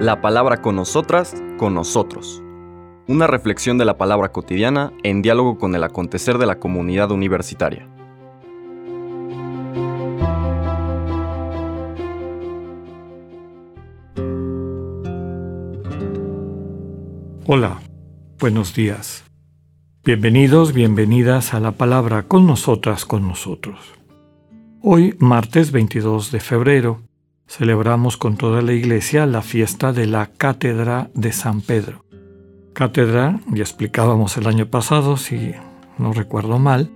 La palabra con nosotras, con nosotros. Una reflexión de la palabra cotidiana en diálogo con el acontecer de la comunidad universitaria. Hola, buenos días. Bienvenidos, bienvenidas a la palabra con nosotras, con nosotros. Hoy, martes 22 de febrero, celebramos con toda la iglesia la fiesta de la Cátedra de San Pedro. Cátedra, ya explicábamos el año pasado, si no recuerdo mal,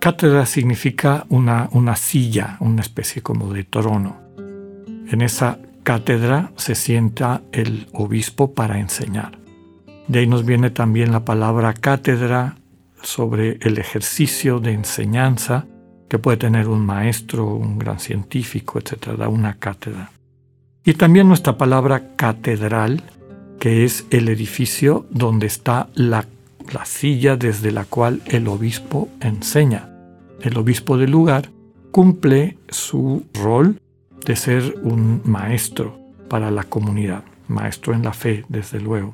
cátedra significa una, una silla, una especie como de trono. En esa cátedra se sienta el obispo para enseñar. De ahí nos viene también la palabra cátedra sobre el ejercicio de enseñanza que puede tener un maestro, un gran científico, etc. una cátedra. Y también nuestra palabra catedral, que es el edificio donde está la, la silla desde la cual el obispo enseña. El obispo del lugar cumple su rol de ser un maestro para la comunidad, maestro en la fe, desde luego.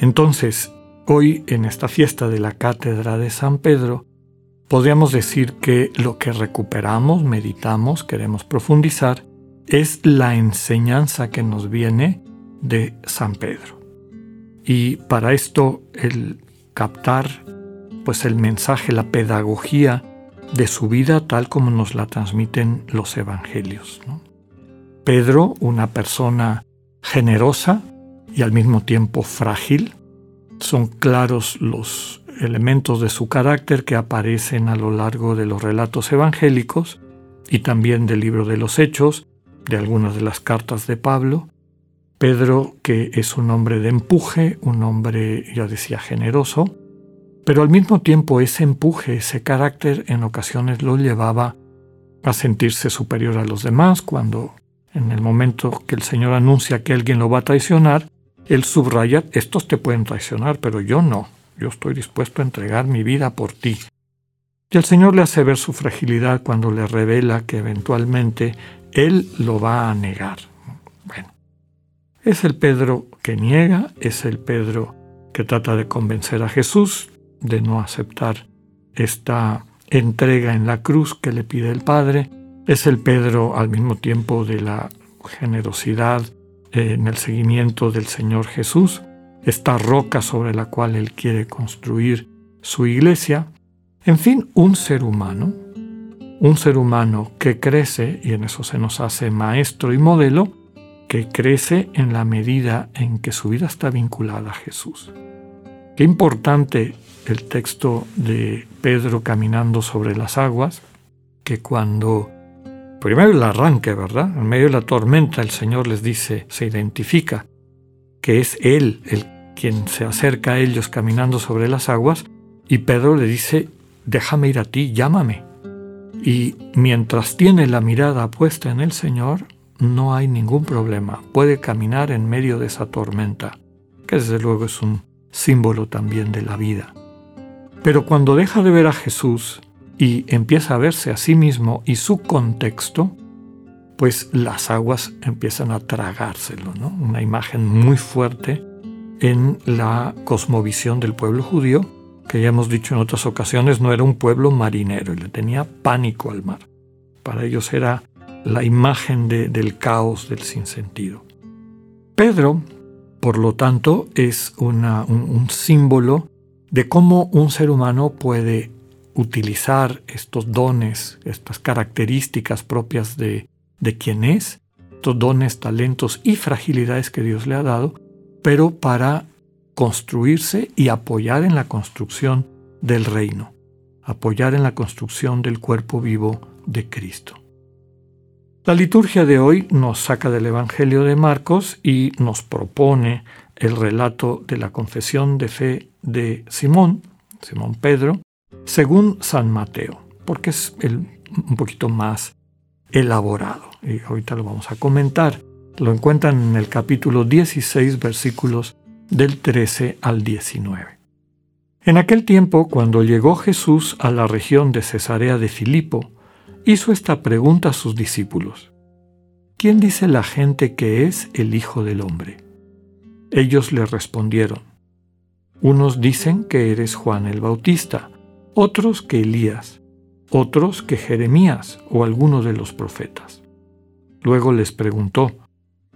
Entonces, hoy en esta fiesta de la Cátedra de San Pedro, podríamos decir que lo que recuperamos, meditamos, queremos profundizar, es la enseñanza que nos viene de San Pedro. Y para esto el captar pues el mensaje, la pedagogía de su vida tal como nos la transmiten los evangelios. Pedro, una persona generosa, y al mismo tiempo frágil. Son claros los elementos de su carácter que aparecen a lo largo de los relatos evangélicos y también del libro de los Hechos, de algunas de las cartas de Pablo. Pedro, que es un hombre de empuje, un hombre, ya decía, generoso, pero al mismo tiempo ese empuje, ese carácter en ocasiones lo llevaba a sentirse superior a los demás cuando en el momento que el Señor anuncia que alguien lo va a traicionar, él subraya, estos te pueden traicionar, pero yo no. Yo estoy dispuesto a entregar mi vida por ti. Y el Señor le hace ver su fragilidad cuando le revela que eventualmente Él lo va a negar. Bueno, es el Pedro que niega, es el Pedro que trata de convencer a Jesús de no aceptar esta entrega en la cruz que le pide el Padre, es el Pedro al mismo tiempo de la generosidad, en el seguimiento del Señor Jesús, esta roca sobre la cual Él quiere construir su iglesia, en fin, un ser humano, un ser humano que crece, y en eso se nos hace maestro y modelo, que crece en la medida en que su vida está vinculada a Jesús. Qué importante el texto de Pedro caminando sobre las aguas, que cuando primero el arranque, ¿verdad? En medio de la tormenta el Señor les dice, se identifica que es Él el quien se acerca a ellos caminando sobre las aguas y Pedro le dice, déjame ir a ti, llámame. Y mientras tiene la mirada puesta en el Señor, no hay ningún problema, puede caminar en medio de esa tormenta, que desde luego es un símbolo también de la vida. Pero cuando deja de ver a Jesús y empieza a verse a sí mismo y su contexto, pues las aguas empiezan a tragárselo, ¿no? Una imagen muy fuerte en la cosmovisión del pueblo judío, que ya hemos dicho en otras ocasiones, no era un pueblo marinero y le tenía pánico al mar. Para ellos era la imagen del caos, del sinsentido. Pedro, por lo tanto, es un, símbolo de cómo un ser humano puede utilizar estos dones, estas características propias de, de quien es, estos dones, talentos y fragilidades que Dios le ha dado, pero para construirse y apoyar en la construcción del reino, apoyar en la construcción del cuerpo vivo de Cristo. La liturgia de hoy nos saca del Evangelio de Marcos y nos propone el relato de la confesión de fe de Simón, Simón Pedro, según San Mateo, porque es un poquito más elaborado. Y ahorita lo vamos a comentar. Lo encuentran en el capítulo 16, versículos del 13 al 19. En aquel tiempo, cuando llegó Jesús a la región de Cesarea de Filipo, hizo esta pregunta a sus discípulos. ¿quién dice la gente que es el Hijo del Hombre? Ellos le respondieron, unos dicen que eres Juan el Bautista, otros que Elías, otros que Jeremías o alguno de los profetas. Luego les preguntó,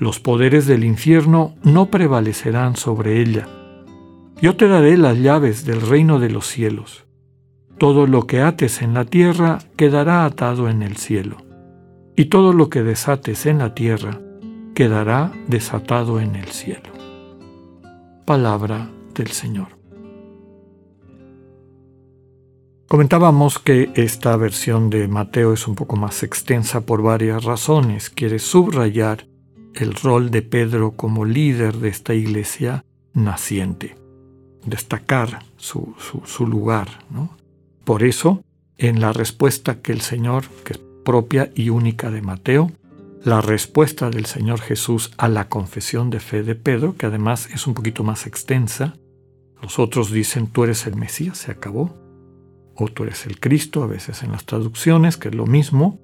Los poderes del infierno no prevalecerán sobre ella. Yo te daré las llaves del reino de los cielos. Todo lo que ates en la tierra quedará atado en el cielo, y todo lo que desates en la tierra quedará desatado en el cielo. Palabra del Señor. Comentábamos que esta versión de Mateo es un poco más extensa por varias razones. Quiere subrayar el rol de Pedro como líder de esta iglesia naciente, destacar su, lugar. Por eso, en la respuesta que el Señor, que es propia y única de Mateo, la respuesta del Señor Jesús a la confesión de fe de Pedro, que además es un poquito más extensa, los otros dicen, tú eres el Mesías, se acabó o tú eres el Cristo, a veces en las traducciones, que es lo mismo.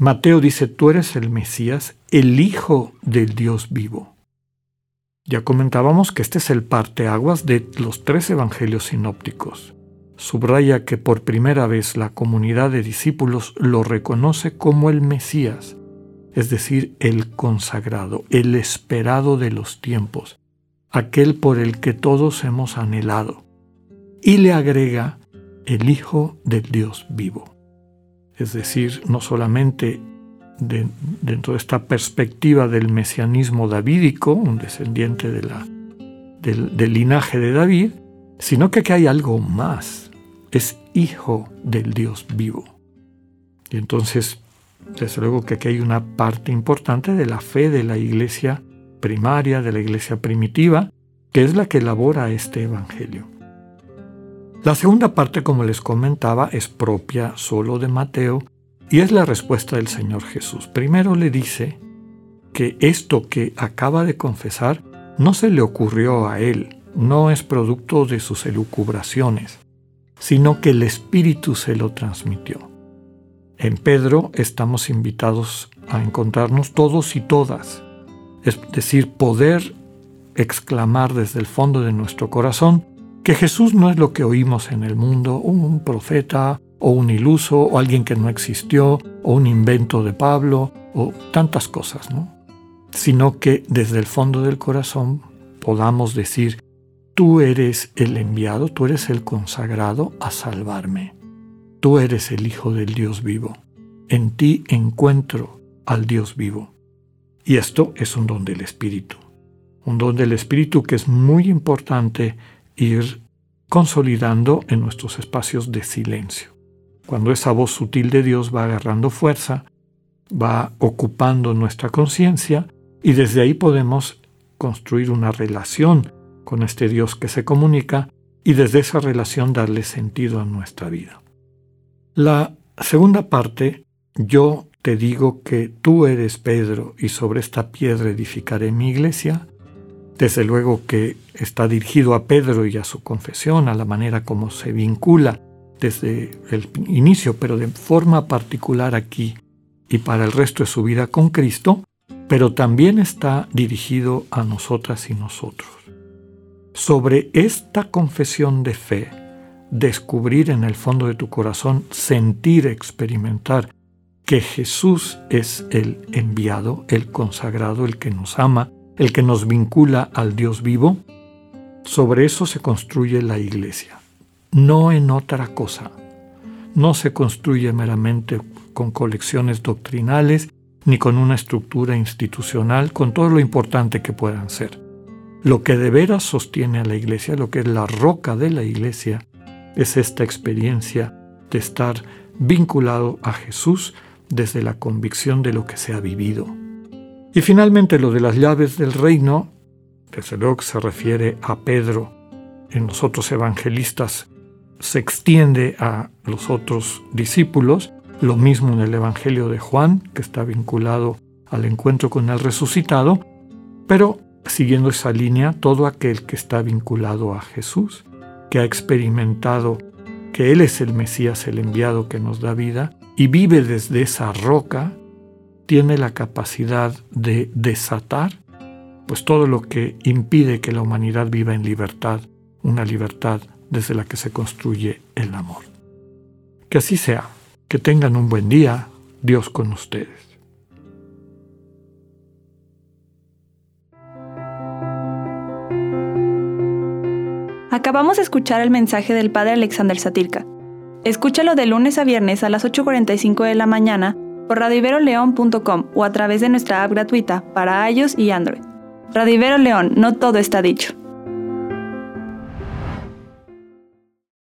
Mateo dice, tú eres el Mesías, el Hijo del Dios vivo. Ya comentábamos que este es el parteaguas de los tres evangelios sinópticos. Subraya que por primera vez la comunidad de discípulos lo reconoce como el Mesías, es decir, el consagrado, el esperado de los tiempos, aquel por el que todos hemos anhelado. Y le agrega el Hijo del Dios vivo. Es decir, no solamente dentro de esta perspectiva del mesianismo davídico, un descendiente de la, del, del linaje de David, sino que aquí hay algo más. Es Hijo del Dios vivo. Y entonces, desde luego que aquí hay una parte importante de la fe de la iglesia primaria, de la iglesia primitiva, que es la que elabora este Evangelio. La segunda parte, como les comentaba, es propia solo de Mateo y es la respuesta del Señor Jesús. Primero le dice que esto que acaba de confesar no se le ocurrió a él, no es producto de sus elucubraciones, sino que el Espíritu se lo transmitió. En Pedro estamos invitados a encontrarnos todos y todas, es decir, poder exclamar desde el fondo de nuestro corazón, que Jesús no es lo que oímos en el mundo, un profeta o un iluso o alguien que no existió o un invento de Pablo o tantas cosas, ¿no? Sino que desde el fondo del corazón podamos decir, tú eres el enviado, tú eres el consagrado a salvarme. Tú eres el Hijo del Dios vivo. En ti encuentro al Dios vivo. Y esto es un don del Espíritu. Un don del Espíritu que es muy importante ir consolidando en nuestros espacios de silencio. Cuando esa voz sutil de Dios va agarrando fuerza, va ocupando nuestra conciencia y desde ahí podemos construir una relación con este Dios que se comunica y desde esa relación darle sentido a nuestra vida. La segunda parte, yo te digo que tú eres Pedro y sobre esta piedra edificaré mi iglesia, desde luego que está dirigido a Pedro y a su confesión, a la manera como se vincula desde el inicio, pero de forma particular aquí y para el resto de su vida con Cristo, pero también está dirigido a nosotras y nosotros. Sobre esta confesión de fe, descubrir en el fondo de tu corazón, sentir, experimentar que Jesús es el enviado, el consagrado, el que nos ama, el que nos vincula al Dios vivo, sobre eso se construye la iglesia, no en otra cosa. No se construye meramente con colecciones doctrinales ni con una estructura institucional, con todo lo importante que puedan ser. Lo que de veras sostiene a la iglesia, lo que es la roca de la iglesia, es esta experiencia de estar vinculado a Jesús desde la convicción de lo que se ha vivido, Y finalmente lo de las llaves del reino, desde luego que se refiere a Pedro, en los otros evangelistas se extiende a los otros discípulos, lo mismo en el Evangelio de Juan, que está vinculado al encuentro con el resucitado, pero siguiendo esa línea, todo aquel que está vinculado a Jesús, que ha experimentado que Él es el Mesías, el enviado que nos da vida, y vive desde esa roca, tiene la capacidad de desatar pues todo lo que impide que la humanidad viva en libertad, una libertad desde la que se construye el amor. Que así sea, que tengan un buen día, Dios con ustedes. Acabamos de escuchar el mensaje del Padre Alexander Satirka. Escúchalo de lunes a viernes a las 8.45 de la mañana por radiveroleón.com o a través de nuestra app gratuita para iOS y Android. Radivero León, no todo está dicho.